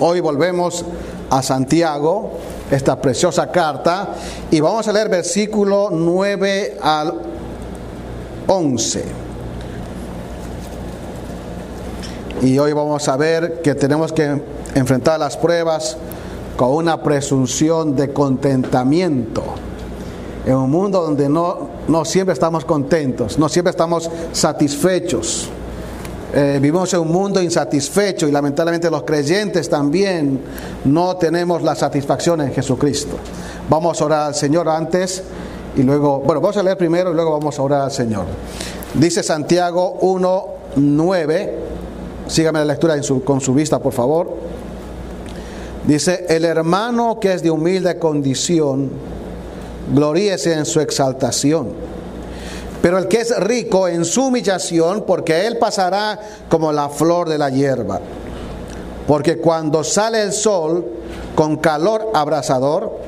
Hoy volvemos a Santiago, esta preciosa carta, y vamos a leer versículo 9 al 11. Y hoy vamos a ver que tenemos que enfrentar las pruebas con una presunción de contentamiento. En un mundo donde no, no siempre estamos contentos, no siempre estamos satisfechos. Eh, vivimos en un mundo insatisfecho y lamentablemente los creyentes también no tenemos la satisfacción en Jesucristo. Vamos a orar al Señor antes y luego, bueno, vamos a leer primero y luego vamos a orar al Señor. Dice Santiago 1, 9, sígame la lectura con su vista, por favor. Dice, el hermano que es de humilde condición, gloríese en su exaltación. Pero el que es rico en su humillación, porque él pasará como la flor de la hierba. Porque cuando sale el sol con calor abrasador,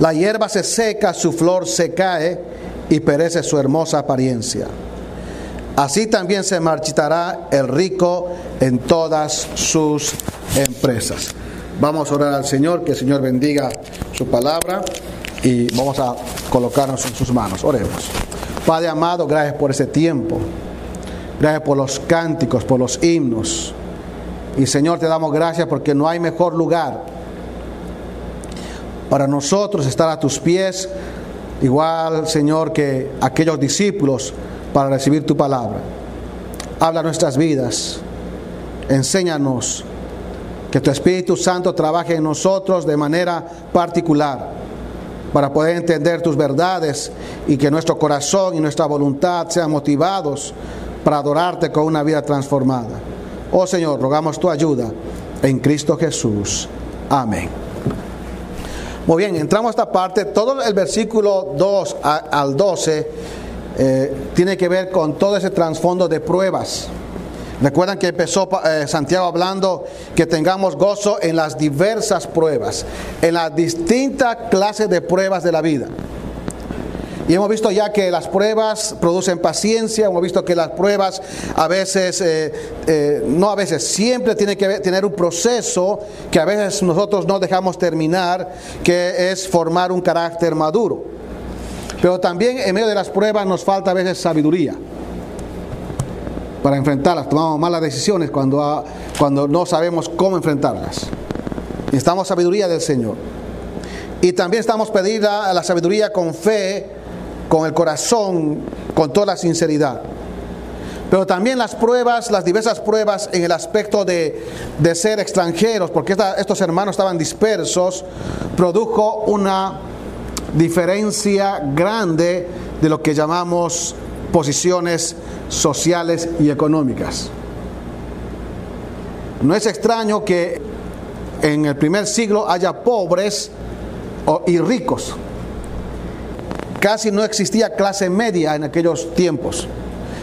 la hierba se seca, su flor se cae y perece su hermosa apariencia. Así también se marchitará el rico en todas sus empresas. Vamos a orar al Señor, que el Señor bendiga su palabra y vamos a colocarnos en sus manos. Oremos. Padre amado, gracias por ese tiempo. Gracias por los cánticos, por los himnos. Y Señor, te damos gracias porque no hay mejor lugar para nosotros estar a tus pies, igual, Señor, que aquellos discípulos para recibir tu palabra. Habla nuestras vidas. Enséñanos que tu Espíritu Santo trabaje en nosotros de manera particular para poder entender tus verdades y que nuestro corazón y nuestra voluntad sean motivados para adorarte con una vida transformada. Oh Señor, rogamos tu ayuda en Cristo Jesús. Amén. Muy bien, entramos a esta parte. Todo el versículo 2 al 12 eh, tiene que ver con todo ese trasfondo de pruebas. Recuerdan que empezó eh, Santiago hablando que tengamos gozo en las diversas pruebas, en las distintas clases de pruebas de la vida. Y hemos visto ya que las pruebas producen paciencia, hemos visto que las pruebas a veces, eh, eh, no a veces, siempre tienen que tener un proceso que a veces nosotros no dejamos terminar, que es formar un carácter maduro. Pero también en medio de las pruebas nos falta a veces sabiduría para enfrentarlas. Tomamos malas decisiones cuando, cuando no sabemos cómo enfrentarlas. Necesitamos sabiduría del Señor. Y también estamos pediendo la sabiduría con fe, con el corazón, con toda la sinceridad. Pero también las pruebas, las diversas pruebas en el aspecto de, de ser extranjeros, porque estos hermanos estaban dispersos, produjo una diferencia grande de lo que llamamos posiciones sociales y económicas. No es extraño que en el primer siglo haya pobres y ricos. Casi no existía clase media en aquellos tiempos.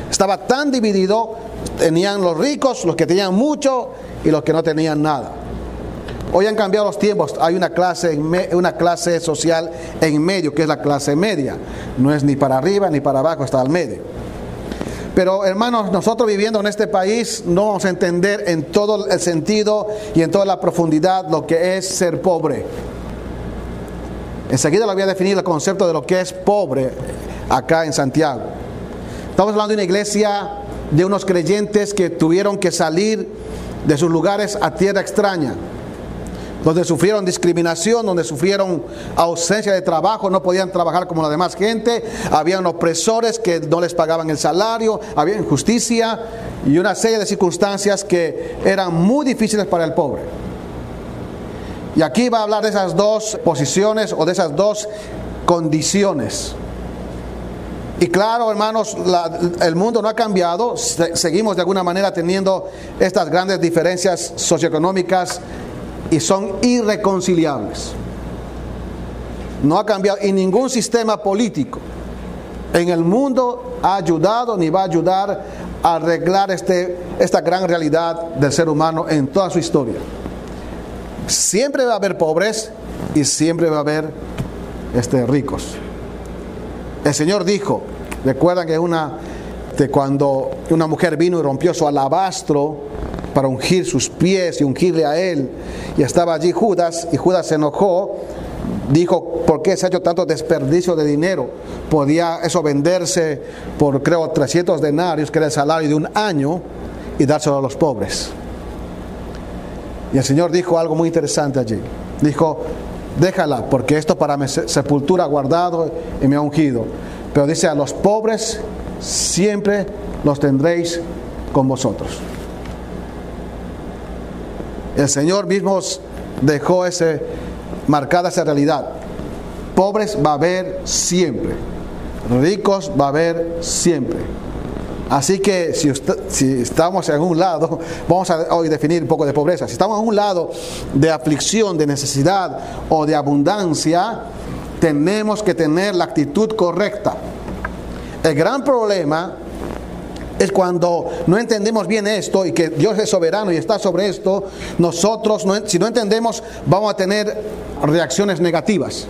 Estaba tan dividido, tenían los ricos, los que tenían mucho y los que no tenían nada. Hoy han cambiado los tiempos, hay una clase, una clase social en medio, que es la clase media. No es ni para arriba ni para abajo, está al medio. Pero hermanos, nosotros viviendo en este país no vamos a entender en todo el sentido y en toda la profundidad lo que es ser pobre. Enseguida lo voy a definir el concepto de lo que es pobre acá en Santiago. Estamos hablando de una iglesia de unos creyentes que tuvieron que salir de sus lugares a tierra extraña donde sufrieron discriminación, donde sufrieron ausencia de trabajo, no podían trabajar como la demás gente, habían opresores que no les pagaban el salario, había injusticia y una serie de circunstancias que eran muy difíciles para el pobre. Y aquí va a hablar de esas dos posiciones o de esas dos condiciones. Y claro, hermanos, el mundo no ha cambiado, seguimos de alguna manera teniendo estas grandes diferencias socioeconómicas y son irreconciliables. No ha cambiado y ningún sistema político en el mundo ha ayudado ni va a ayudar a arreglar este, esta gran realidad del ser humano en toda su historia. Siempre va a haber pobres y siempre va a haber este, ricos. El Señor dijo, recuerdan que una, de cuando una mujer vino y rompió su alabastro para ungir sus pies y ungirle a él. Y estaba allí Judas y Judas se enojó. Dijo, ¿por qué se ha hecho tanto desperdicio de dinero? Podía eso venderse por, creo, 300 denarios, que era el salario de un año, y dárselo a los pobres. Y el Señor dijo algo muy interesante allí. Dijo, déjala, porque esto para mi sepultura guardado y me ha ungido. Pero dice, a los pobres siempre los tendréis con vosotros. El Señor mismo dejó ese, marcada esa realidad. Pobres va a haber siempre. Ricos va a haber siempre. Así que si, si, estamos en un lado, vamos a hoy definir un poco de pobreza. Si estamos en un lado de aflicción, de necesidad o de abundancia, tenemos que tener la actitud correcta. El gran problema es cuando no entendemos bien esto y que Dios es soberano y está sobre esto, nosotros, si no entendemos, vamos a tener reacciones negativas.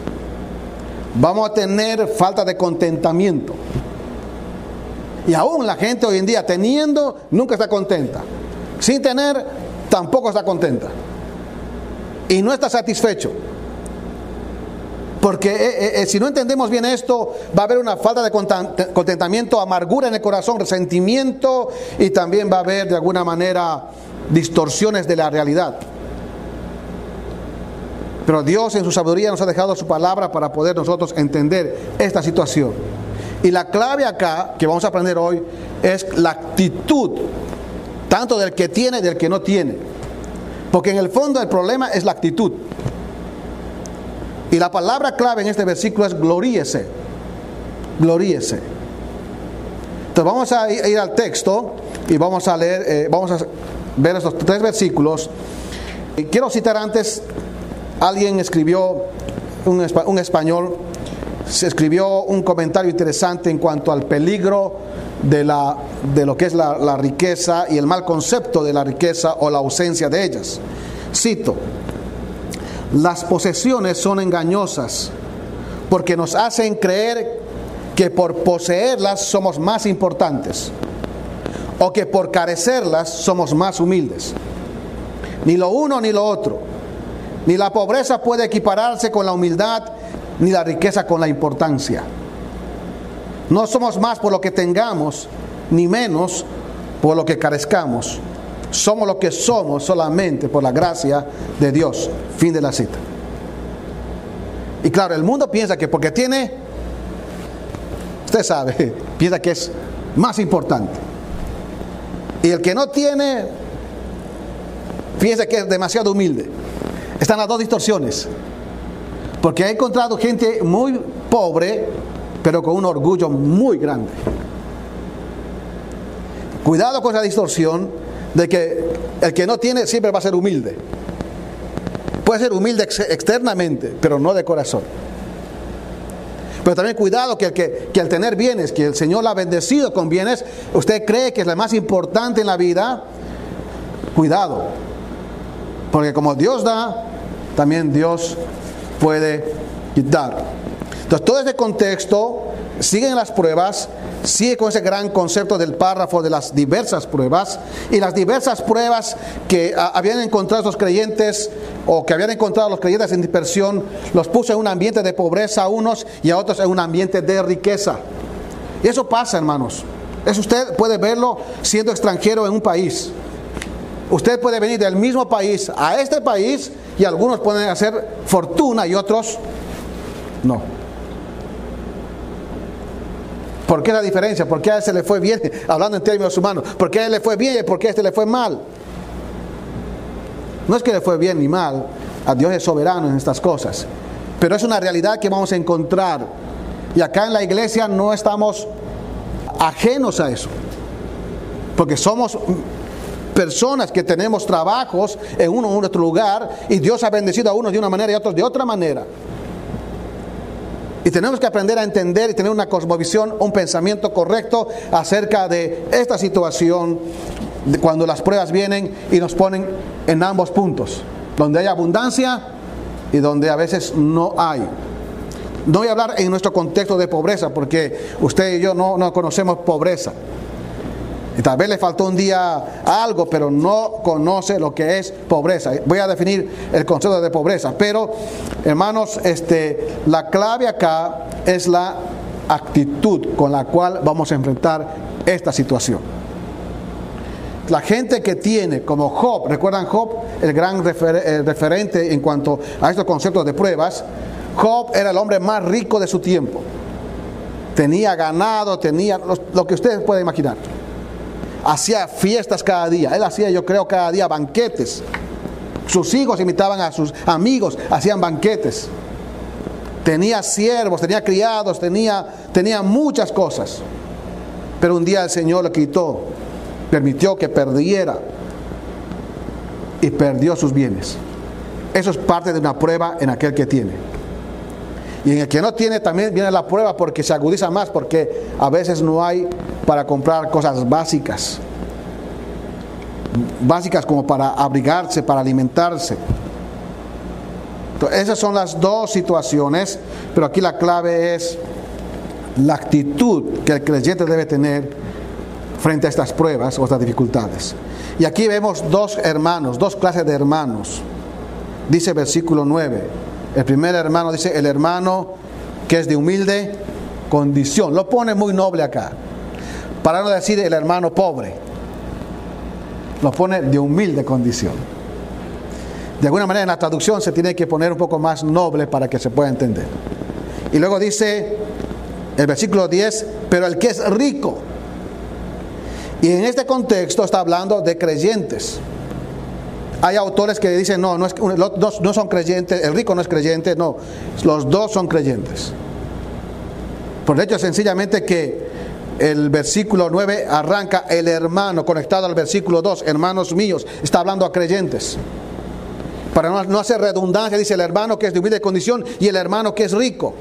Vamos a tener falta de contentamiento. Y aún la gente hoy en día teniendo, nunca está contenta. Sin tener, tampoco está contenta. Y no está satisfecho. Porque eh, eh, eh, si no entendemos bien esto, va a haber una falta de contentamiento, amargura en el corazón, resentimiento y también va a haber de alguna manera distorsiones de la realidad. Pero Dios en su sabiduría nos ha dejado su palabra para poder nosotros entender esta situación. Y la clave acá que vamos a aprender hoy es la actitud, tanto del que tiene y del que no tiene. Porque en el fondo el problema es la actitud. Y la palabra clave en este versículo es gloríese. Gloríese. Entonces vamos a ir al texto y vamos a leer, eh, vamos a ver estos tres versículos. Y quiero citar antes, alguien escribió, un, español, se escribió un comentario interesante en cuanto al peligro de, la, de lo que es la, la riqueza y el mal concepto de la riqueza o la ausencia de ellas. Cito, las posesiones son engañosas porque nos hacen creer que por poseerlas somos más importantes o que por carecerlas somos más humildes. Ni lo uno ni lo otro. Ni la pobreza puede equipararse con la humildad, ni la riqueza con la importancia. No somos más por lo que tengamos, ni menos por lo que carezcamos. Somos lo que somos solamente por la gracia de Dios. Fin de la cita. Y claro, el mundo piensa que porque tiene, usted sabe, piensa que es más importante. Y el que no tiene, piensa que es demasiado humilde. Están las dos distorsiones. Porque he encontrado gente muy pobre, pero con un orgullo muy grande. Cuidado con esa distorsión de que el que no tiene siempre va a ser humilde. Puede ser humilde externamente, pero no de corazón. Pero también cuidado que, el que, que al tener bienes, que el Señor la ha bendecido con bienes, usted cree que es la más importante en la vida, cuidado. Porque como Dios da, también Dios puede quitar. Entonces todo este contexto siguen las pruebas, sigue con ese gran concepto del párrafo de las diversas pruebas y las diversas pruebas que ah, habían encontrado los creyentes o que habían encontrado los creyentes en dispersión, los puso en un ambiente de pobreza a unos y a otros en un ambiente de riqueza. Y eso pasa, hermanos. Eso usted puede verlo siendo extranjero en un país. Usted puede venir del mismo país a este país y algunos pueden hacer fortuna y otros no. ¿Por qué la diferencia? ¿Por qué a ese le fue bien? Hablando en términos humanos. ¿Por qué a él le fue bien y por qué a este le fue mal? No es que le fue bien ni mal. A Dios es soberano en estas cosas. Pero es una realidad que vamos a encontrar. Y acá en la iglesia no estamos ajenos a eso. Porque somos personas que tenemos trabajos en uno u otro lugar y Dios ha bendecido a unos de una manera y a otros de otra manera. Y tenemos que aprender a entender y tener una cosmovisión, un pensamiento correcto acerca de esta situación cuando las pruebas vienen y nos ponen en ambos puntos, donde hay abundancia y donde a veces no hay. No voy a hablar en nuestro contexto de pobreza, porque usted y yo no, no conocemos pobreza. Y tal vez le faltó un día algo, pero no conoce lo que es pobreza. Voy a definir el concepto de pobreza. Pero, hermanos, este, la clave acá es la actitud con la cual vamos a enfrentar esta situación. La gente que tiene, como Job, recuerdan Job, el gran referente en cuanto a estos conceptos de pruebas, Job era el hombre más rico de su tiempo. Tenía ganado, tenía lo que ustedes pueden imaginar hacía fiestas cada día. Él hacía, yo creo, cada día banquetes. Sus hijos invitaban a sus amigos, hacían banquetes. Tenía siervos, tenía criados, tenía, tenía muchas cosas. Pero un día el Señor le quitó, permitió que perdiera y perdió sus bienes. Eso es parte de una prueba en aquel que tiene. Y en el que no tiene también viene la prueba porque se agudiza más, porque a veces no hay para comprar cosas básicas. Básicas como para abrigarse, para alimentarse. esas son las dos situaciones, pero aquí la clave es la actitud que el creyente debe tener frente a estas pruebas o estas dificultades. Y aquí vemos dos hermanos, dos clases de hermanos. Dice versículo 9 el primer hermano dice, el hermano que es de humilde condición. Lo pone muy noble acá. Para no decir el hermano pobre. Lo pone de humilde condición. De alguna manera en la traducción se tiene que poner un poco más noble para que se pueda entender. Y luego dice el versículo 10, pero el que es rico. Y en este contexto está hablando de creyentes. Hay autores que dicen, no, no, es, los dos no son creyentes, el rico no es creyente, no, los dos son creyentes. Por hecho, sencillamente que el versículo 9 arranca el hermano conectado al versículo 2, hermanos míos, está hablando a creyentes. Para no, hacer redundancia, dice el hermano que es de humilde condición y el hermano que es rico.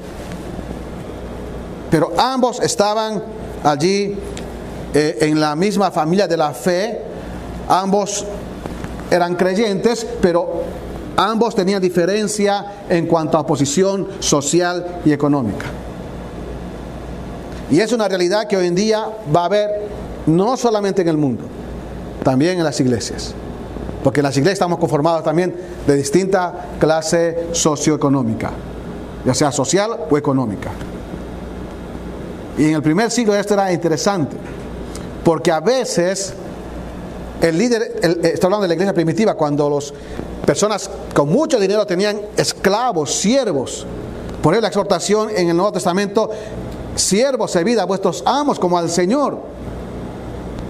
Pero ambos estaban allí eh, en la misma familia de la fe, ambos eran creyentes, pero ambos tenían diferencia en cuanto a posición social y económica. Y es una realidad que hoy en día va a haber no solamente en el mundo, también en las iglesias. Porque en las iglesias estamos conformados también de distinta clase socioeconómica, ya sea social o económica. Y en el primer siglo esto era interesante, porque a veces el líder, está hablando de la iglesia primitiva, cuando las personas con mucho dinero tenían esclavos, siervos. Por eso la exhortación en el Nuevo Testamento, siervos, servid a vuestros amos como al Señor.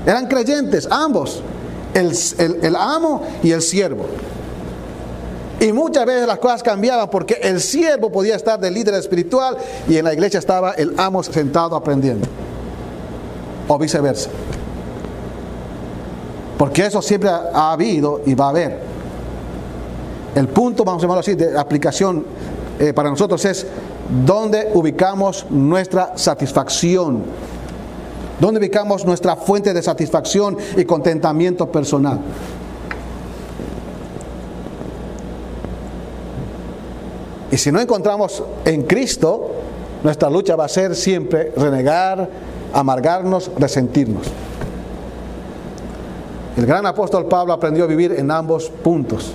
Eran creyentes, ambos, el, el amo y el siervo. Y muchas veces las cosas cambiaban porque el siervo podía estar de líder espiritual y en la iglesia estaba el amo sentado aprendiendo. O viceversa. Porque eso siempre ha habido y va a haber. El punto, vamos a llamarlo así, de aplicación eh, para nosotros es dónde ubicamos nuestra satisfacción. ¿Dónde ubicamos nuestra fuente de satisfacción y contentamiento personal? Y si no encontramos en Cristo, nuestra lucha va a ser siempre renegar, amargarnos, resentirnos. El gran apóstol Pablo aprendió a vivir en ambos puntos.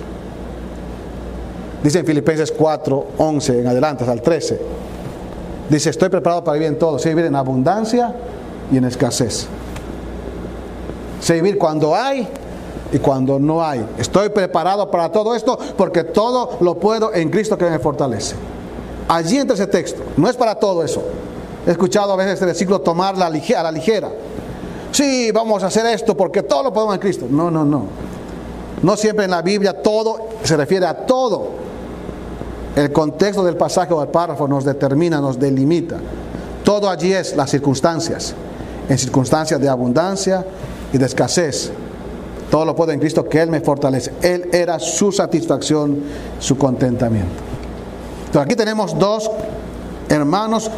Dice en Filipenses 4, 11 en adelante, hasta el 13. Dice, estoy preparado para vivir en todo. Sé vivir en abundancia y en escasez. Sé vivir cuando hay y cuando no hay. Estoy preparado para todo esto porque todo lo puedo en Cristo que me fortalece. Allí entra ese texto. No es para todo eso. He escuchado a veces este versículo tomar a la ligera sí, vamos a hacer esto porque todo lo podemos en Cristo. No, no, no. No siempre en la Biblia todo se refiere a todo. El contexto del pasaje o del párrafo nos determina, nos delimita. Todo allí es las circunstancias. En circunstancias de abundancia y de escasez. Todo lo puedo en Cristo que Él me fortalece. Él era su satisfacción, su contentamiento. Entonces aquí tenemos dos hermanos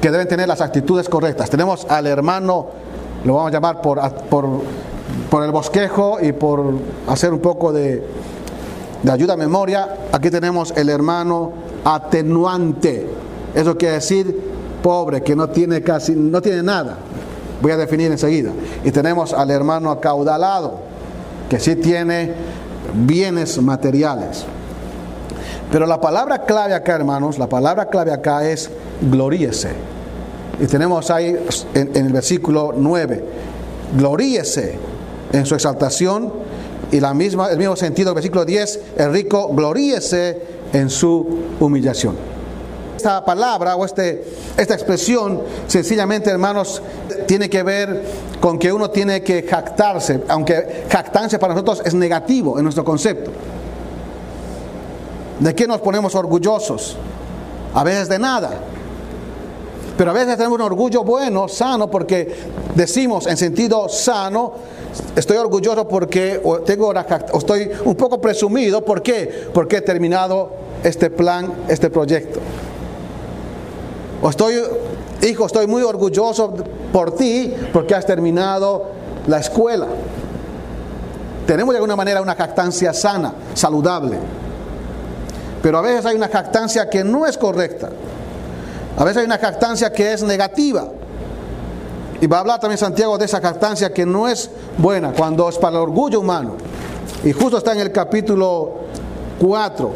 que deben tener las actitudes correctas. Tenemos al hermano lo vamos a llamar por, por, el bosquejo y por hacer un poco de, de ayuda a memoria, aquí tenemos el hermano atenuante. Eso quiere decir pobre, que no tiene casi, no tiene nada. Voy a definir enseguida. Y tenemos al hermano acaudalado, que sí tiene bienes materiales. Pero la palabra clave acá, hermanos, la palabra clave acá es gloríese. Y tenemos ahí en, el versículo 9, gloríese en su exaltación y la misma, el mismo sentido, el versículo 10, el rico gloríese en su humillación. Esta palabra o este, esta expresión, sencillamente, hermanos, tiene que ver con que uno tiene que jactarse, aunque jactarse para nosotros es negativo en nuestro concepto. ¿De qué nos ponemos orgullosos? A veces de nada. Pero a veces tenemos un orgullo bueno, sano, porque decimos en sentido sano, estoy orgulloso porque tengo estoy un poco presumido, ¿por qué? Porque he terminado este plan, este proyecto. O estoy, hijo, estoy muy orgulloso por ti porque has terminado la escuela. Tenemos de alguna manera una jactancia sana, saludable. Pero a veces hay una jactancia que no es correcta. A veces hay una jactancia que es negativa. Y va a hablar también Santiago de esa jactancia que no es buena, cuando es para el orgullo humano. Y justo está en el capítulo 4,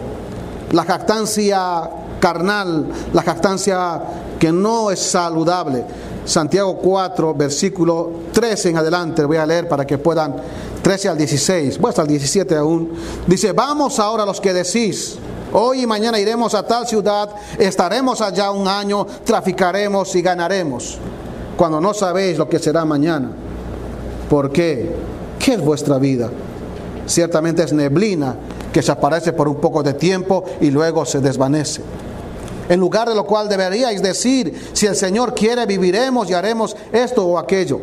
la jactancia carnal, la jactancia que no es saludable. Santiago 4, versículo 13 en adelante, voy a leer para que puedan, 13 al 16, bueno, hasta el 17 aún. Dice, vamos ahora los que decís, hoy y mañana iremos a tal ciudad, estaremos allá un año, traficaremos y ganaremos, cuando no sabéis lo que será mañana. ¿Por qué? ¿Qué es vuestra vida? Ciertamente es neblina que se aparece por un poco de tiempo y luego se desvanece en lugar de lo cual deberíais decir, si el Señor quiere, viviremos y haremos esto o aquello.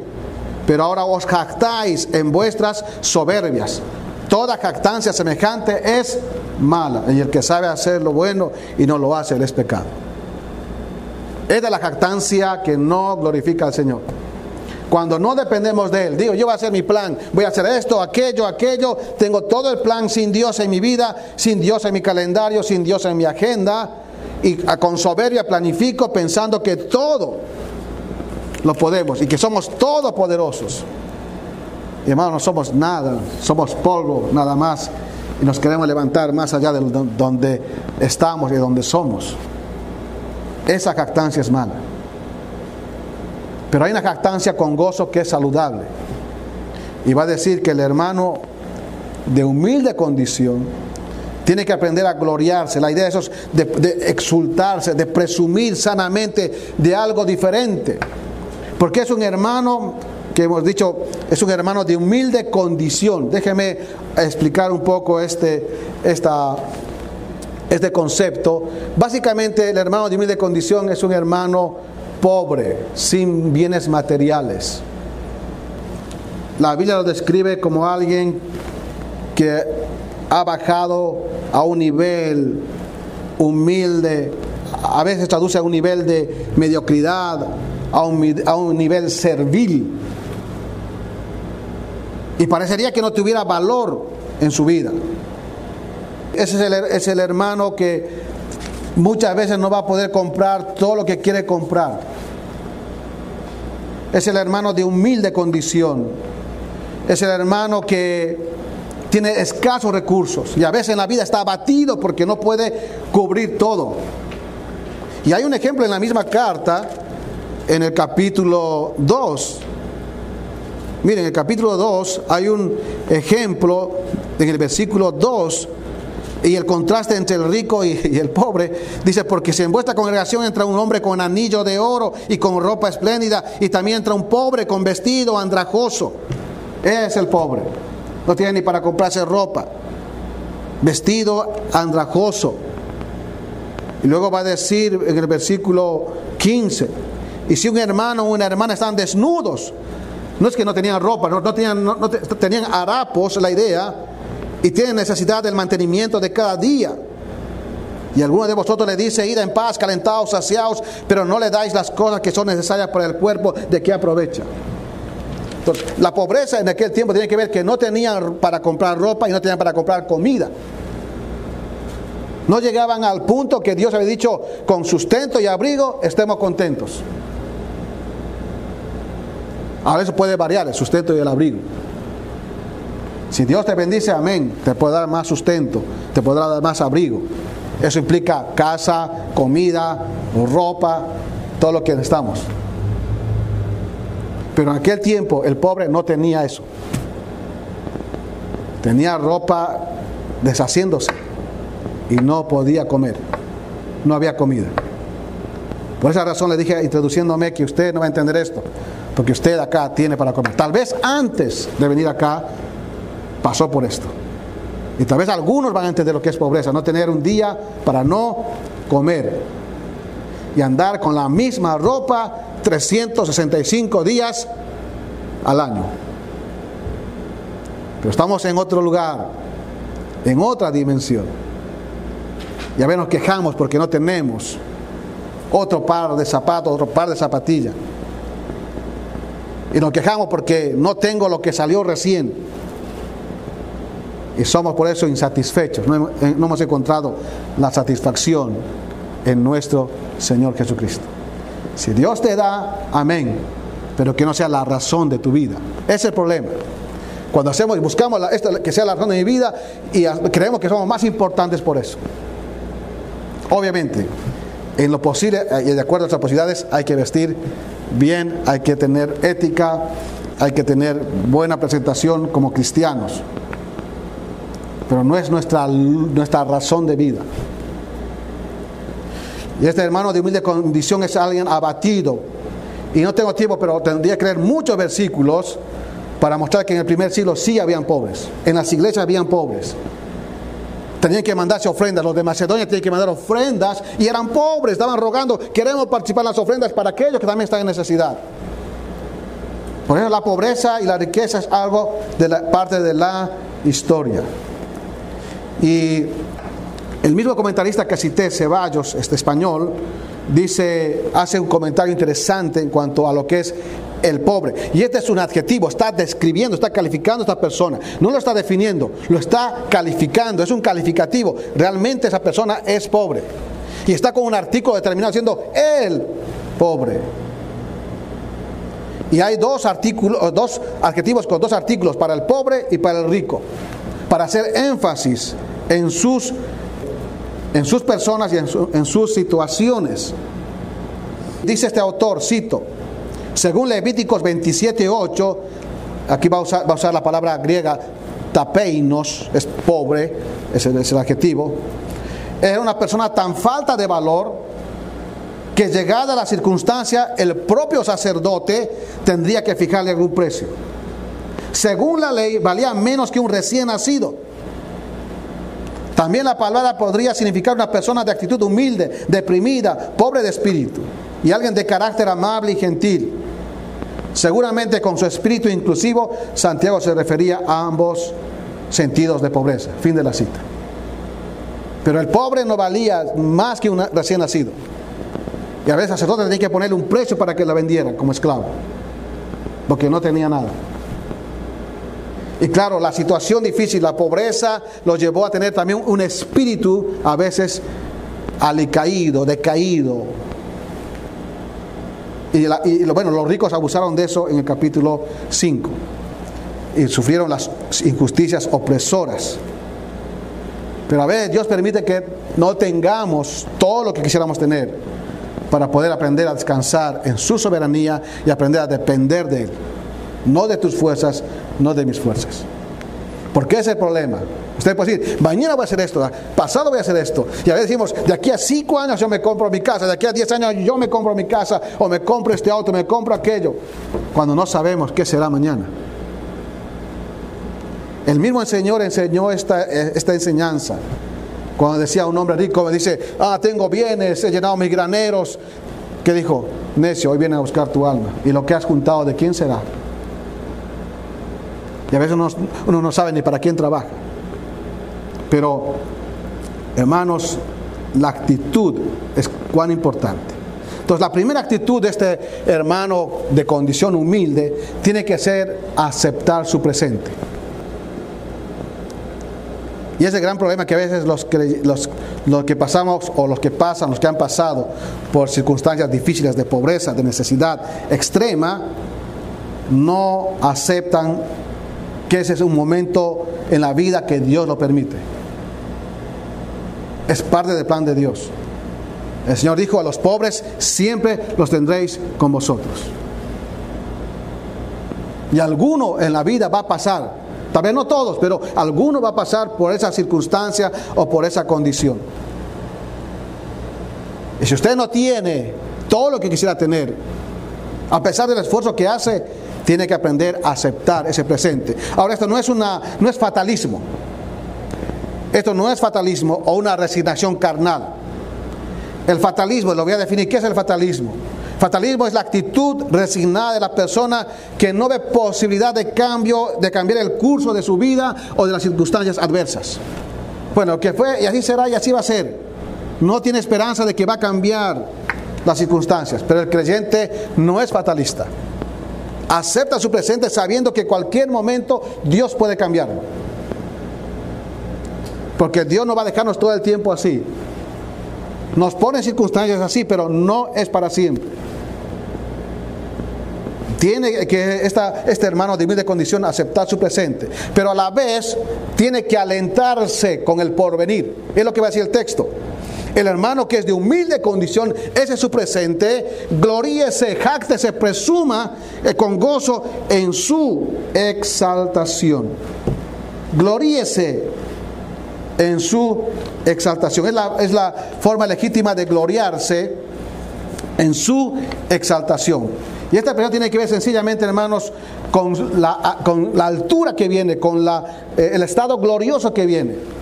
Pero ahora os jactáis en vuestras soberbias. Toda jactancia semejante es mala. Y el que sabe hacer lo bueno y no lo hace, es pecado. Es de la jactancia que no glorifica al Señor. Cuando no dependemos de Él, digo, yo voy a hacer mi plan, voy a hacer esto, aquello, aquello, tengo todo el plan sin Dios en mi vida, sin Dios en mi calendario, sin Dios en mi agenda, y con soberbia planifico pensando que todo lo podemos y que somos todopoderosos. Y hermano, no somos nada, somos polvo nada más y nos queremos levantar más allá de donde estamos y de donde somos. Esa jactancia es mala. Pero hay una jactancia con gozo que es saludable. Y va a decir que el hermano de humilde condición, tiene que aprender a gloriarse. La idea de eso es de, exultarse, de presumir sanamente de algo diferente. Porque es un hermano que hemos dicho, es un hermano de humilde condición. Déjeme explicar un poco este, esta, este concepto. Básicamente el hermano de humilde condición es un hermano pobre, sin bienes materiales. La Biblia lo describe como alguien que ha bajado a un nivel humilde, a veces traduce a un nivel de mediocridad, a un, a un nivel servil. Y parecería que no tuviera valor en su vida. Ese es el, es el hermano que muchas veces no va a poder comprar todo lo que quiere comprar. Es el hermano de humilde condición. Es el hermano que tiene escasos recursos y a veces en la vida está abatido porque no puede cubrir todo. Y hay un ejemplo en la misma carta, en el capítulo 2. Miren, en el capítulo 2 hay un ejemplo en el versículo 2 y el contraste entre el rico y, el pobre. Dice, porque si en vuestra congregación entra un hombre con anillo de oro y con ropa espléndida y también entra un pobre con vestido andrajoso. Es el pobre no tiene ni para comprarse ropa, vestido andrajoso. Y luego va a decir en el versículo 15, y si un hermano o una hermana están desnudos, no es que no tenían ropa, no, tenían, no, tenían harapos, la idea, y tienen necesidad del mantenimiento de cada día. Y alguno de vosotros le dice, id en paz, calentados, saciados, pero no le dais las cosas que son necesarias para el cuerpo, ¿de qué aprovecha? la pobreza en aquel tiempo tiene que ver que no tenían para comprar ropa y no tenían para comprar comida. No llegaban al punto que Dios había dicho, con sustento y abrigo estemos contentos. Ahora eso puede variar, el sustento y el abrigo. Si Dios te bendice, amén, te puede dar más sustento, te podrá dar más abrigo. Eso implica casa, comida, ropa, todo lo que necesitamos. Pero en aquel tiempo el pobre no tenía eso. Tenía ropa deshaciéndose y no podía comer. No había comida. Por esa razón le dije, introduciéndome, que usted no va a entender esto, porque usted acá tiene para comer. Tal vez antes de venir acá pasó por esto. Y tal vez algunos van a entender lo que es pobreza, no tener un día para no comer y andar con la misma ropa 365 días al año. Pero estamos en otro lugar, en otra dimensión. Y a veces nos quejamos porque no tenemos otro par de zapatos, otro par de zapatillas. Y nos quejamos porque no tengo lo que salió recién. Y somos por eso insatisfechos. No hemos, encontrado la satisfacción en nuestro Señor Jesucristo. Si Dios te da, amén. Pero que no sea la razón de tu vida. Ese es el problema. Cuando hacemos y buscamos que sea la razón de mi vida y creemos que somos más importantes por eso. Obviamente, en lo posible eh, y de acuerdo a nuestras posibilidades hay que vestir bien, hay que tener ética, hay que tener buena presentación como cristianos. Pero no es nuestra, nuestra razón de vida. Y este hermano de humilde condición es alguien abatido. Y no tengo tiempo, pero tendría que leer muchos versículos para mostrar que en el primer siglo sí habían pobres. En las iglesias habían pobres. Tenían que mandarse ofrendas. Los de Macedonia tenían que mandar ofrendas y eran pobres. Estaban rogando, queremos participar en las ofrendas para aquellos que también están en necesidad. Por eso la pobreza y la riqueza es algo de la parte de la historia. Y el mismo comentarista que cité, Ceballos, este español, dice, hace un comentario interesante en cuanto a lo que es el pobre. Y este es un adjetivo, está describiendo, está calificando a esta persona. No lo está definiendo, lo está calificando, es un calificativo. Realmente esa persona es pobre. Y está con un artículo determinado siendo el pobre. Y hay dos artículos, dos adjetivos con dos artículos para el pobre y para el rico, para hacer énfasis en sus, en sus personas y en, en sus situaciones. Dice este autor, cito, según Levíticos 27.8, aquí va a, usar, va a usar la palabra griega tapeinos, es pobre, es el adjetivo. Era una persona tan falta de valor que llegada la circunstancia, el propio sacerdote tendría que fijarle algún precio. Según la ley, valía menos que un recién nacido. También la palabra podría significar una persona de actitud humilde, deprimida, pobre de espíritu y alguien de carácter amable y gentil. Seguramente con su espíritu inclusivo, Santiago se refería a ambos sentidos de pobreza. Fin de la cita. Pero el pobre no valía más que un recién nacido. Y a veces el sacerdote tenía que ponerle un precio para que la vendiera como esclavo. Porque no tenía nada. Y claro, la situación difícil, la pobreza, lo llevó a tener también un espíritu a veces alicaído, decaído, y, bueno, los ricos abusaron de eso en el capítulo 5 y sufrieron las injusticias opresoras. Pero a veces Dios permite que no tengamos todo lo que quisiéramos tener para poder aprender a descansar en su soberanía y aprender a depender de Él. No de tus fuerzas, no de mis fuerzas. Porque ese es el problema. Usted puede decir, mañana voy a hacer esto, pasado voy a hacer esto. Y a veces decimos, de aquí a cinco años yo me compro mi casa, de aquí a diez años yo me compro mi casa, o me compro este auto, me compro aquello, cuando no sabemos qué será mañana. El mismo Señor enseñó esta, esta enseñanza. Cuando decía un hombre rico, me dice, ah, tengo bienes, he llenado mis graneros. ¿Qué dijo? Necio, hoy viene a buscar tu alma. ¿Y lo que has juntado, de quién será? Y a veces uno no sabe ni para quién trabaja. Pero, hermanos, la actitud es cuán importante. Entonces, la primera actitud de este hermano de condición humilde tiene que ser aceptar su presente. Y ese gran problema que a veces los que, los, los que pasamos o los que pasan, los que han pasado por circunstancias difíciles de pobreza, de necesidad extrema, no aceptan que ese es un momento en la vida que Dios lo permite. Es parte del plan de Dios. El Señor dijo a los pobres, siempre los tendréis con vosotros. Y alguno en la vida va a pasar, tal vez no todos, pero alguno va a pasar por esa circunstancia o por esa condición. Y si usted no tiene todo lo que quisiera tener, a pesar del esfuerzo que hace, tiene que aprender a aceptar ese presente. Ahora, esto no es, una, no es fatalismo. Esto no es fatalismo o una resignación carnal. El fatalismo, lo voy a definir, ¿qué es el fatalismo? Fatalismo es la actitud resignada de la persona que no ve posibilidad de cambio, de cambiar el curso de su vida o de las circunstancias adversas. Bueno, que fue y así será y así va a ser. No tiene esperanza de que va a cambiar las circunstancias, pero el creyente no es fatalista. Acepta su presente sabiendo que cualquier momento Dios puede cambiarlo. Porque Dios no va a dejarnos todo el tiempo así. Nos pone circunstancias así, pero no es para siempre. Tiene que esta, este hermano de humilde condición aceptar su presente, pero a la vez tiene que alentarse con el porvenir. Es lo que va a decir el texto. El hermano que es de humilde condición, ese es su presente, gloríese, jáctese, presuma eh, con gozo en su exaltación. Gloríese en su exaltación. Es la, es la forma legítima de gloriarse en su exaltación. Y esta expresión tiene que ver sencillamente, hermanos, con la, con la altura que viene, con la, eh, el estado glorioso que viene.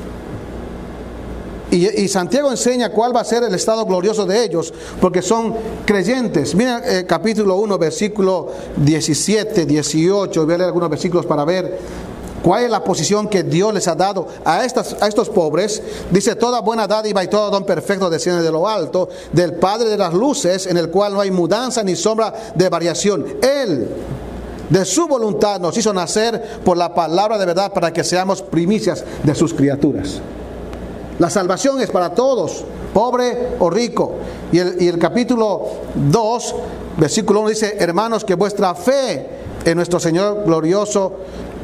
Y, Santiago enseña cuál va a ser el estado glorioso de ellos, porque son creyentes. Miren eh, capítulo 1, versículo 17, 18, voy a leer algunos versículos para ver cuál es la posición que Dios les ha dado a, estas, a estos pobres. Dice, toda buena dádiva y todo don perfecto desciende de lo alto, del Padre de las luces, en el cual no hay mudanza ni sombra de variación. Él de su voluntad nos hizo nacer por la palabra de verdad para que seamos primicias de sus criaturas. La salvación es para todos, pobre o rico. Y el, capítulo 2, versículo 1 dice, hermanos, que vuestra fe en nuestro Señor glorioso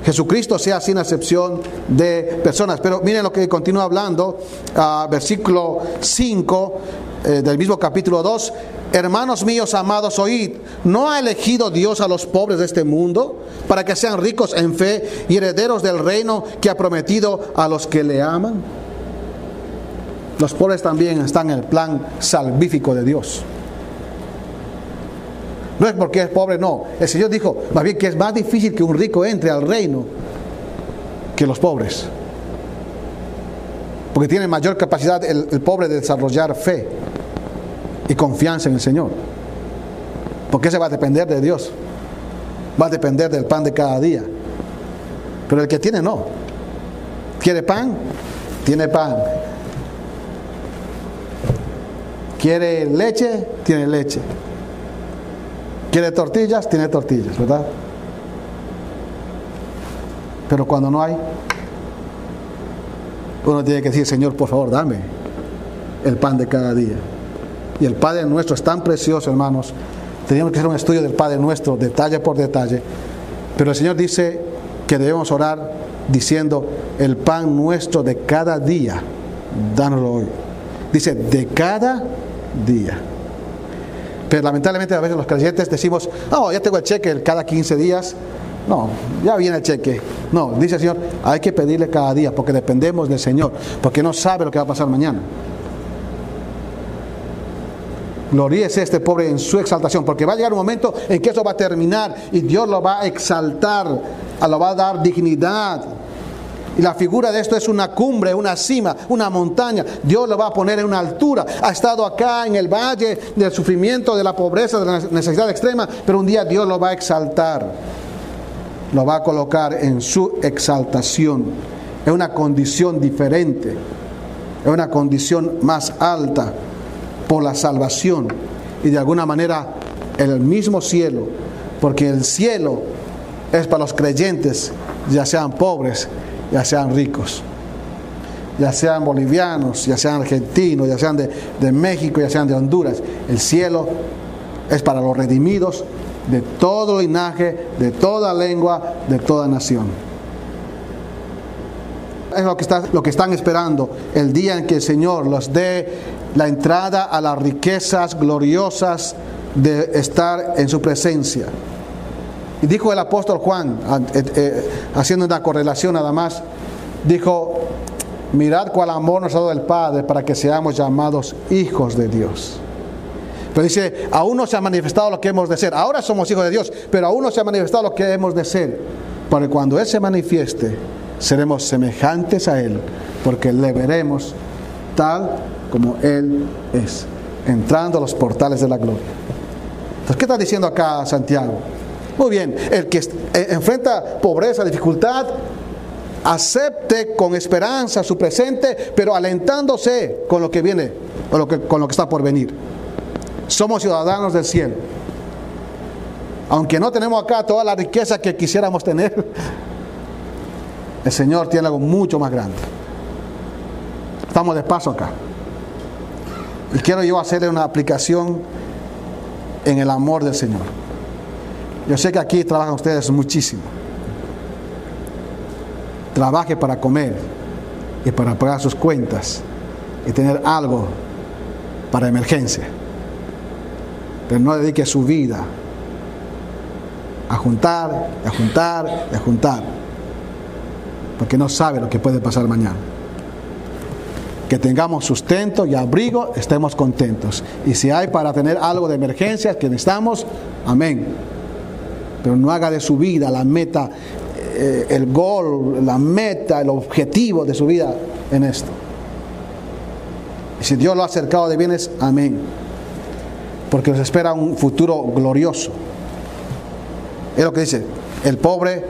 Jesucristo sea sin excepción de personas. Pero miren lo que continúa hablando, uh, versículo 5 eh, del mismo capítulo 2. Hermanos míos amados, oíd, ¿no ha elegido Dios a los pobres de este mundo para que sean ricos en fe y herederos del reino que ha prometido a los que le aman? Los pobres también están en el plan salvífico de Dios. No es porque es pobre, no. El Señor dijo, más bien que es más difícil que un rico entre al reino que los pobres. Porque tiene mayor capacidad el, pobre de desarrollar fe y confianza en el Señor. Porque ese va a depender de Dios. Va a depender del pan de cada día. Pero el que tiene no. ¿Quiere pan? Tiene pan. ¿Quiere leche? Tiene leche. ¿Quiere tortillas? Tiene tortillas, ¿verdad? Pero cuando no hay, uno tiene que decir, Señor, por favor, dame el pan de cada día. Y el Padre nuestro es tan precioso, hermanos. Tenemos que hacer un estudio del Padre nuestro, detalle por detalle. Pero el Señor dice que debemos orar diciendo, el pan nuestro de cada día, dánoslo hoy. Dice, de cada día. Pero lamentablemente a veces los creyentes decimos, no, ya tengo el cheque cada 15 días. No, ya viene el cheque. No, dice el Señor, hay que pedirle cada día porque dependemos del Señor, porque no sabe lo que va a pasar mañana. Gloríese este pobre en su exaltación, porque va a llegar un momento en que eso va a terminar y Dios lo va a exaltar, lo va a dar dignidad, y la figura de esto es una cumbre, una cima, una montaña. Dios lo va a poner en una altura. Ha estado acá en el valle del sufrimiento, de la pobreza, de la necesidad extrema, pero un día Dios lo va a exaltar. Lo va a colocar en su exaltación. Es una condición diferente. Es una condición más alta por la salvación. Y de alguna manera el mismo cielo. Porque el cielo es para los creyentes, ya sean pobres, ya sean ricos, ya sean bolivianos, ya sean argentinos, ya sean de, México, ya sean de Honduras. El cielo es para los redimidos de todo linaje, de toda lengua, de toda nación. Es lo que, está, lo que están esperando el día en que el Señor los dé la entrada a las riquezas gloriosas de estar en su presencia. Y dijo el apóstol Juan, eh, eh, haciendo una correlación nada más, dijo, mirad cuál amor nos ha dado el Padre para que seamos llamados hijos de Dios. Pero dice, aún no se ha manifestado lo que hemos de ser. Ahora somos hijos de Dios, pero aún no se ha manifestado lo que hemos de ser. Para cuando Él se manifieste, seremos semejantes a Él, porque le veremos tal como Él es, entrando a los portales de la gloria. Entonces, ¿qué está diciendo acá Santiago? Muy bien, el que eh, enfrenta pobreza, dificultad, acepte con esperanza su presente, pero alentándose con lo que viene, con lo que está por venir. Somos ciudadanos del cielo. Aunque no tenemos acá toda la riqueza que quisiéramos tener, el Señor tiene algo mucho más grande. Estamos de paso acá. Y quiero yo hacerle una aplicación en el amor del Señor. Yo sé que aquí trabajan ustedes muchísimo. Trabaje para comer y para pagar sus cuentas y tener algo para emergencia. Pero no dedique su vida a juntar, a juntar, a juntar. Porque no sabe lo que puede pasar mañana. Que tengamos sustento y abrigo, estemos contentos. Y si hay para tener algo de emergencia que necesitamos, amén. Pero no haga de su vida la meta, eh, el gol, la meta, el objetivo de su vida en esto. Y si Dios lo ha acercado de bienes, amén. Porque nos espera un futuro glorioso. Es lo que dice, el pobre,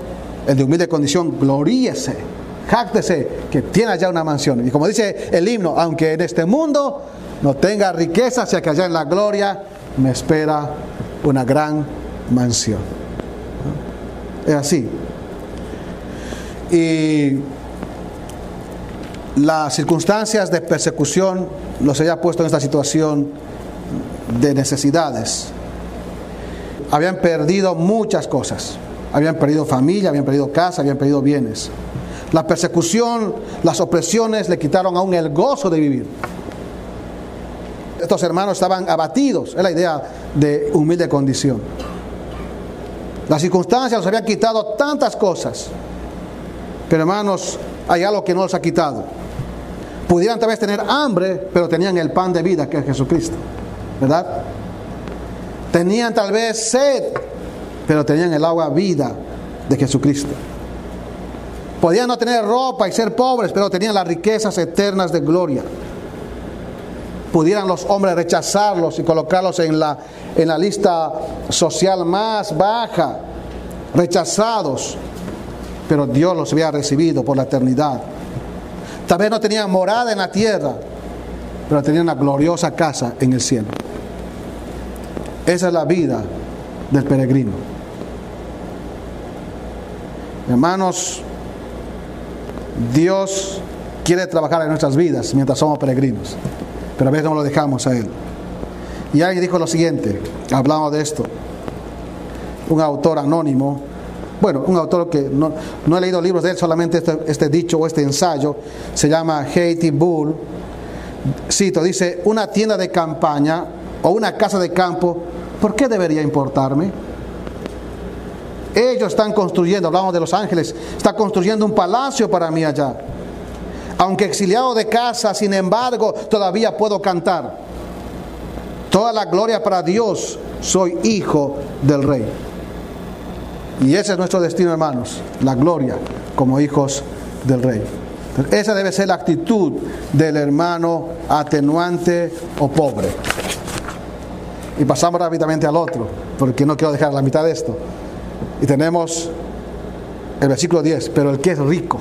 el de humilde condición, gloríese, jáctese que tiene allá una mansión. Y como dice el himno, aunque en este mundo no tenga riqueza, sea que allá en la gloria me espera una gran mansión. Es así. Y las circunstancias de persecución los haya puesto en esta situación de necesidades. Habían perdido muchas cosas. Habían perdido familia, habían perdido casa, habían perdido bienes. La persecución, las opresiones le quitaron aún el gozo de vivir. Estos hermanos estaban abatidos, es la idea de humilde condición. Las circunstancias los habían quitado tantas cosas. Pero hermanos, hay algo que no los ha quitado. Pudieran tal vez tener hambre, pero tenían el pan de vida que es Jesucristo. ¿Verdad? Tenían tal vez sed, pero tenían el agua vida de Jesucristo. Podían no tener ropa y ser pobres, pero tenían las riquezas eternas de gloria. Pudieran los hombres rechazarlos y colocarlos en la, en la lista social más baja, rechazados, pero Dios los había recibido por la eternidad. Tal vez no tenían morada en la tierra, pero tenían una gloriosa casa en el cielo. Esa es la vida del peregrino. Hermanos, Dios quiere trabajar en nuestras vidas mientras somos peregrinos, pero a veces no lo dejamos a Él. Y alguien dijo lo siguiente, hablamos de esto, un autor anónimo, bueno, un autor que no, he leído libros de él, solamente este, este dicho o este ensayo, se llama Haiti Bull, cito, dice, una tienda de campaña o una casa de campo, ¿por qué debería importarme? Ellos están construyendo, hablamos de los ángeles, está construyendo un palacio para mí allá. Aunque exiliado de casa, sin embargo, todavía puedo cantar. Toda la gloria para Dios, soy hijo del rey. Y ese es nuestro destino, hermanos, la gloria como hijos del rey. Esa debe ser la actitud del hermano atenuante o pobre. Y pasamos rápidamente al otro, porque no quiero dejar la mitad de esto. Y tenemos el versículo 10, pero el que es rico.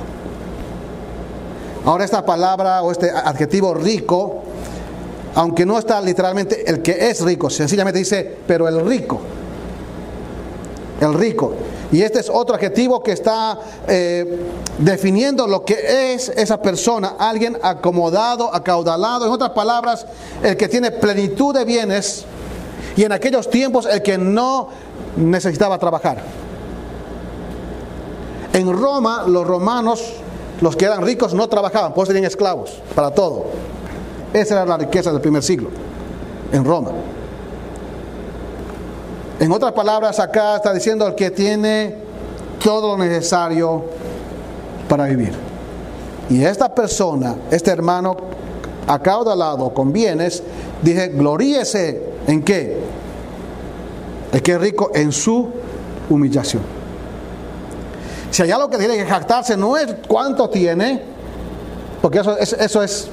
Ahora esta palabra o este adjetivo rico, aunque no está literalmente el que es rico, sencillamente dice, pero el rico. El rico. Y este es otro adjetivo que está eh, definiendo lo que es esa persona, alguien acomodado, acaudalado, en otras palabras, el que tiene plenitud de bienes Y en aquellos tiempos el que no necesitaba trabajar. En Roma los romanos, los que eran ricos, no trabajaban, pues tenían esclavos para todo. Esa era la riqueza del primer siglo, en Roma. En otras palabras, acá está diciendo el que tiene todo lo necesario para vivir. Y esta persona, este hermano acaudalado con bienes, dije, gloríese en qué? El que es rico en su humillación. Si hay algo que tiene que jactarse, no es cuánto tiene, porque eso, es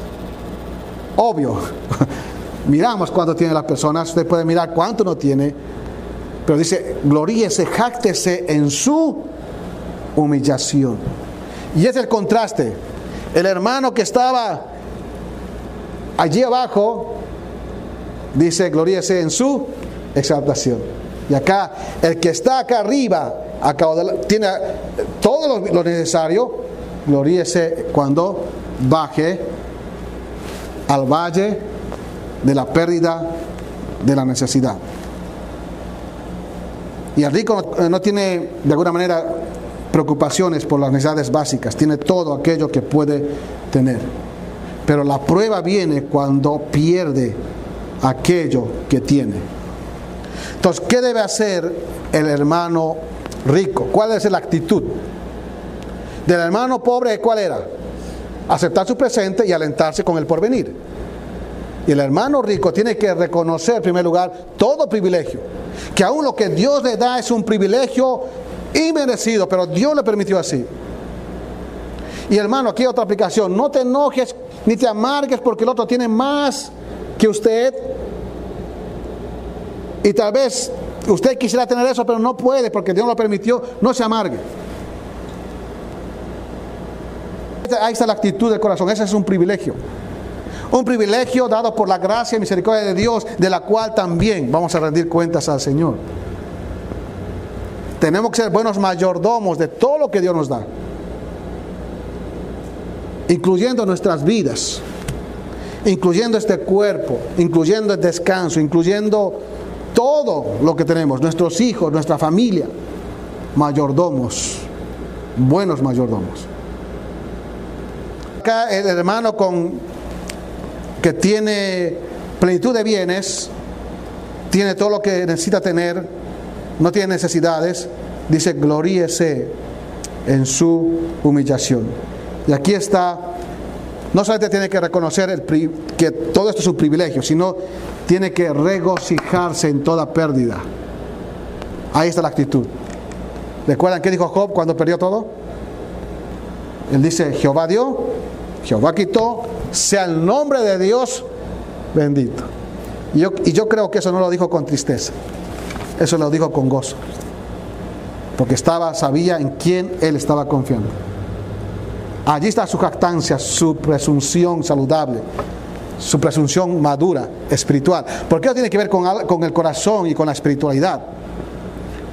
obvio. Miramos cuánto tiene las personas, usted puede mirar cuánto no tiene, pero dice, gloríese, jáctese en su humillación. Y es el contraste. El hermano que estaba allí abajo, dice, gloríese en su exaltación. Y acá, el que está acá arriba, acá, tiene todo lo, necesario, gloríese cuando baje al valle de la pérdida de la necesidad. Y el rico no tiene de alguna manera preocupaciones por las necesidades básicas, tiene todo aquello que puede tener. Pero la prueba viene cuando pierde aquello que tiene. Entonces, ¿qué debe hacer el hermano rico? ¿Cuál es la actitud? Del hermano pobre, ¿cuál era? Aceptar su presente y alentarse con el porvenir. Y el hermano rico tiene que reconocer en primer lugar todo privilegio. Que aún lo que Dios le da es un privilegio inmerecido, pero Dios le permitió así. Y hermano, aquí hay otra aplicación. No te enojes ni te amargues porque el otro tiene más que usted. Y tal vez usted quisiera tener eso, pero no puede porque Dios lo permitió. No se amargue. Ahí está la actitud del corazón. Ese es un privilegio. Un privilegio dado por la gracia y misericordia de Dios, de la cual también vamos a rendir cuentas al Señor. Tenemos que ser buenos mayordomos de todo lo que Dios nos da, incluyendo nuestras vidas, incluyendo este cuerpo, incluyendo el descanso, incluyendo todo lo que tenemos, nuestros hijos, nuestra familia, mayordomos, buenos mayordomos. Acá el hermano con que tiene plenitud de bienes, tiene todo lo que necesita tener, no tiene necesidades, dice, gloríese en su humillación. Y aquí está, no solamente tiene que reconocer que todo esto es un privilegio, sino tiene que regocijarse en toda pérdida. Ahí está la actitud. ¿Recuerdan qué dijo Job cuando perdió todo? Él dice, Jehová dio, Jehová quitó, sea el nombre de Dios bendito. Y yo, creo que eso no lo dijo con tristeza. Eso lo dijo con gozo. Porque estaba, sabía en quién él estaba confiando. Allí está su jactancia, su presunción saludable, su presunción madura, espiritual. Porque eso tiene que ver con, el corazón y con la espiritualidad.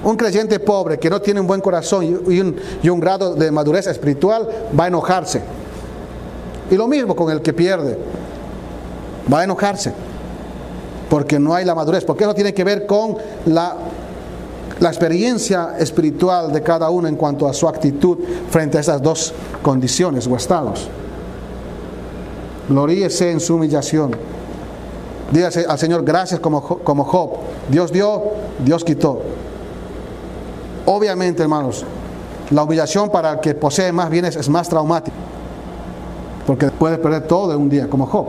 Un creyente pobre que no tiene un buen corazón y un, y un grado de madurez espiritual va a enojarse. Y lo mismo con el que pierde. Va a enojarse porque no hay la madurez, porque eso tiene que ver con la, la experiencia espiritual de cada uno en cuanto a su actitud frente a esas dos condiciones o estados. Gloríese en su humillación. Dígase al Señor gracias como, como Job. Dios dio, Dios quitó. Obviamente, hermanos, la humillación para el que posee más bienes es más traumática. Porque puede perder todo en un día, como Job.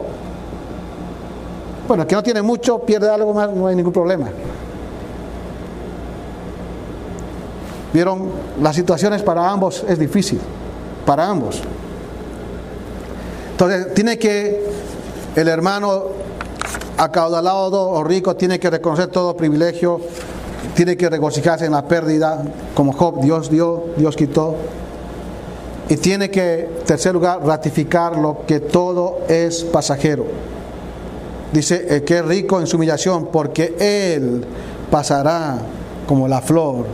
Bueno, el que no tiene mucho, pierde algo más, no hay ningún problema. Vieron, las situaciones para ambos es difícil, para ambos. Entonces, tiene que el hermano acaudalado o rico tiene que reconocer todo privilegio, tiene que regocijarse en la pérdida, como Job, Dios dio, Dios quitó. Y tiene que, en tercer lugar, ratificar lo que todo es pasajero. Dice que es rico en su humillación porque él pasará como la flor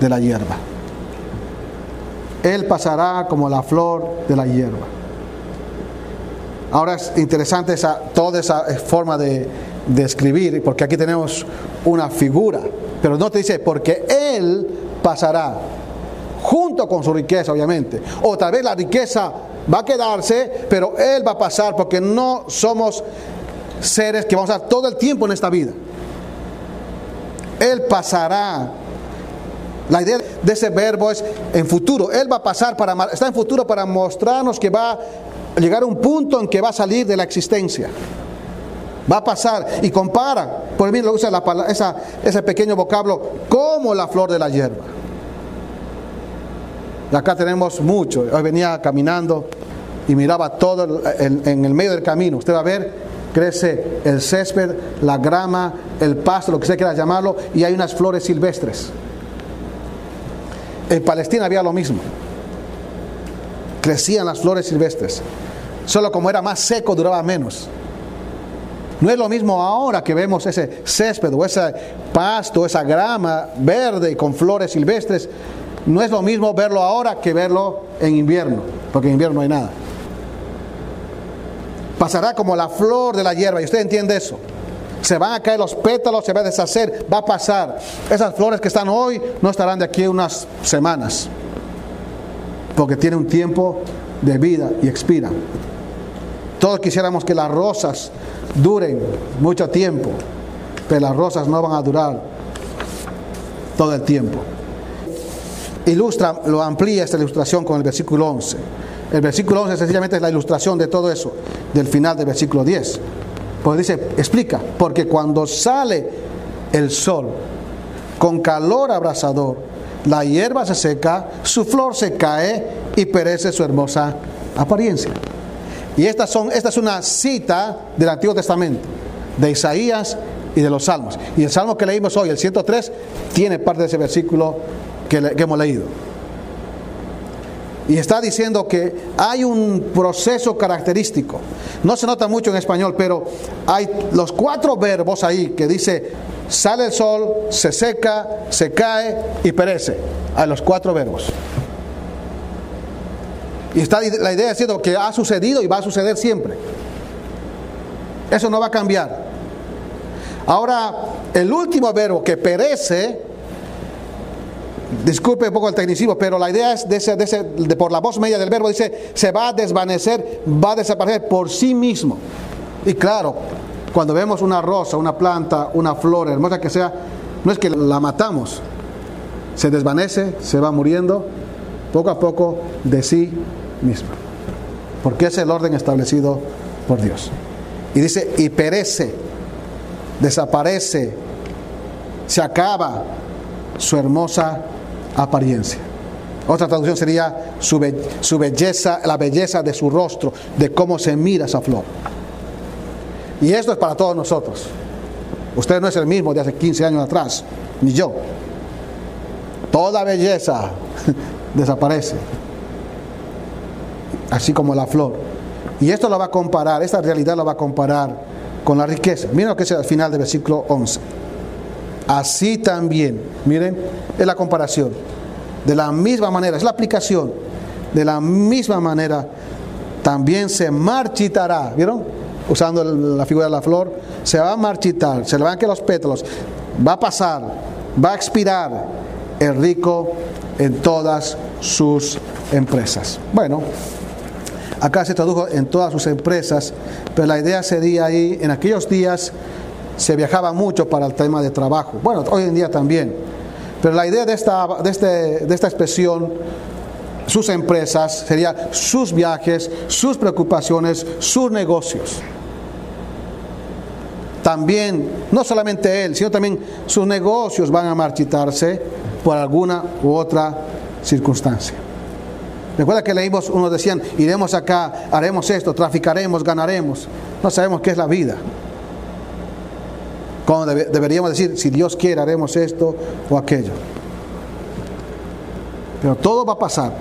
de la hierba. Él pasará como la flor de la hierba. Ahora es interesante esa, toda esa forma de, de escribir, porque aquí tenemos una figura, pero no te dice porque Él pasará junto con su riqueza, obviamente. O tal vez la riqueza va a quedarse, pero Él va a pasar porque no somos seres que vamos a estar todo el tiempo en esta vida. Él pasará. La idea de ese verbo es en futuro. Él va a pasar para está en futuro para mostrarnos que va llegar a un punto en que va a salir de la existencia. Va a pasar y compara, por mí lo usa la, esa, ese pequeño vocablo como la flor de la hierba. Y acá tenemos mucho. Hoy venía caminando y miraba todo en el medio del camino. Usted va a ver, crece el césped, la grama, el pasto, lo que usted quiera llamarlo, y hay unas flores silvestres. En Palestina había lo mismo. Crecían las flores silvestres. Solo como era más seco duraba menos. No es lo mismo ahora que vemos ese césped o ese pasto, esa grama verde con flores silvestres. No es lo mismo verlo ahora que verlo en invierno, porque en invierno no hay nada. Pasará como la flor de la hierba, y usted entiende eso. Se van a caer los pétalos, se va a deshacer, va a pasar. Esas flores que están hoy no estarán de aquí unas semanas, porque tiene un tiempo de vida y expiran. Todos quisiéramos que las rosas duren mucho tiempo, pero las rosas no van a durar todo el tiempo. Ilustra, lo amplía esta ilustración con el versículo 11. El versículo 11 sencillamente es la ilustración de todo eso, del final del versículo 10. Pues dice, explica, porque cuando sale el sol con calor abrasador, la hierba se seca, su flor se cae y perece su hermosa apariencia. Y estas son, esta es una cita del Antiguo Testamento, de Isaías y de los Salmos. Y el Salmo que leímos hoy, el 103, tiene parte de ese versículo que, que hemos leído. Y está diciendo que hay un proceso característico. No se nota mucho en español, pero hay los cuatro verbos ahí que dice, sale el sol, se seca, se cae y perece. Hay los cuatro verbos. Y está la idea diciendo que ha sucedido y va a suceder siempre. Eso no va a cambiar. Ahora, el último verbo que perece, disculpe un poco el tecnicismo, pero la idea es de ese, de por la voz media del verbo, dice, se va a desvanecer, va a desaparecer por sí mismo. Y claro, cuando vemos una rosa, una planta, una flor, hermosa que sea, no es que la matamos, se desvanece, se va muriendo, poco a poco de sí mismo. Porque es el orden establecido por Dios. Y dice, y perece, desaparece, se acaba su hermosa apariencia. Otra traducción sería su, su, belleza, la belleza de su rostro, de cómo se mira esa flor. Y esto es para todos nosotros. Usted no es el mismo de hace 15 años atrás, ni yo. Toda belleza desaparece así como la flor. Y esto lo va a comparar, esta realidad lo va a comparar con la riqueza. Miren lo que es al final del versículo 11. Así también, miren, es la comparación. De la misma manera, es la aplicación. De la misma manera, también se marchitará, ¿vieron? Usando la figura de la flor, se va a marchitar, se le van a quedar los pétalos, va a pasar, va a expirar el rico en todas sus empresas. Bueno, Acá se tradujo en todas sus empresas, pero la idea sería ahí, en aquellos días se viajaba mucho para el tema de trabajo. Bueno, hoy en día también. Pero la idea de esta, de este, de esta expresión, sus empresas, sería sus viajes, sus preocupaciones, sus negocios. También, no solamente él, sino también sus negocios van a marchitarse por alguna u otra circunstancia. Recuerda que leímos, unos decían, iremos acá, haremos esto, traficaremos, ganaremos. No sabemos qué es la vida. Como deberíamos decir, si Dios quiere, haremos esto o aquello. Pero todo va a pasar.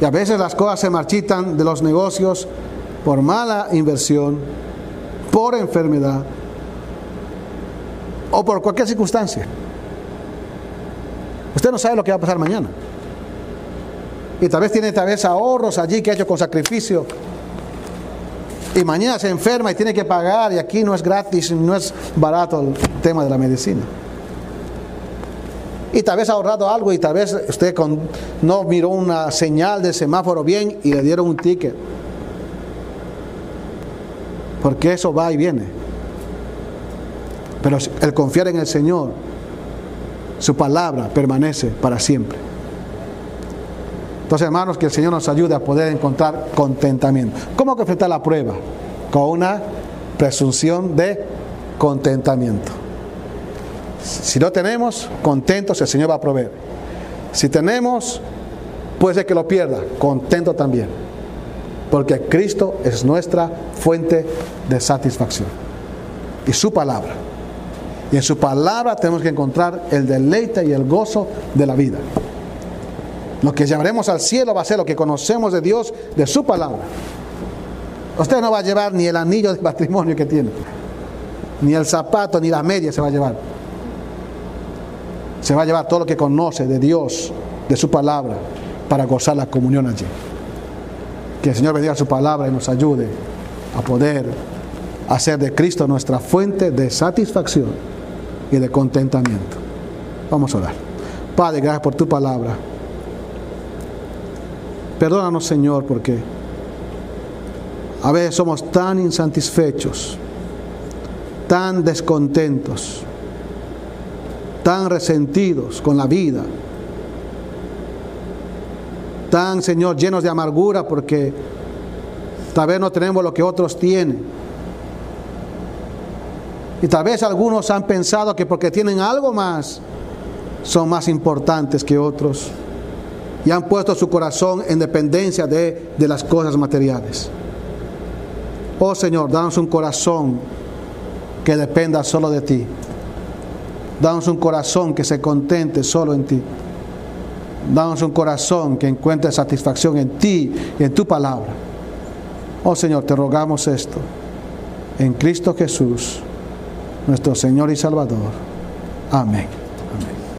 Y a veces las cosas se marchitan de los negocios por mala inversión, por enfermedad o por cualquier circunstancia. Usted no sabe lo que va a pasar mañana. Y tal vez tiene tal vez ahorros allí que ha hecho con sacrificio. Y mañana se enferma y tiene que pagar y aquí no es gratis, no es barato el tema de la medicina. Y tal vez ha ahorrado algo y tal vez usted no miró una señal de semáforo bien y le dieron un ticket. Porque eso va y viene. Pero el confiar en el Señor, su palabra permanece para siempre. Entonces, hermanos, que el Señor nos ayude a poder encontrar contentamiento. ¿Cómo que enfrentar la prueba? Con una presunción de contentamiento. Si no tenemos, contentos, el Señor va a proveer. Si tenemos, puede ser que lo pierda, contento también. Porque Cristo es nuestra fuente de satisfacción. Y su palabra. Y en su palabra tenemos que encontrar el deleite y el gozo de la vida. Lo que llevaremos al cielo va a ser lo que conocemos de Dios, de su palabra. Usted no va a llevar ni el anillo de matrimonio que tiene, ni el zapato, ni la media se va a llevar. Se va a llevar todo lo que conoce de Dios, de su palabra, para gozar la comunión allí. Que el Señor bendiga su palabra y nos ayude a poder hacer de Cristo nuestra fuente de satisfacción y de contentamiento. Vamos a orar. Padre, gracias por tu palabra. Perdónanos, Señor, porque a veces somos tan insatisfechos, tan descontentos, tan resentidos con la vida, tan, Señor, llenos de amargura porque tal vez no tenemos lo que otros tienen. Y tal vez algunos han pensado que porque tienen algo más, son más importantes que otros y han puesto su corazón en dependencia de, de las cosas materiales. Oh Señor, danos un corazón que dependa solo de ti. Danos un corazón que se contente solo en ti. Danos un corazón que encuentre satisfacción en ti y en tu palabra. Oh Señor, te rogamos esto. En Cristo Jesús, nuestro Señor y Salvador. Amén.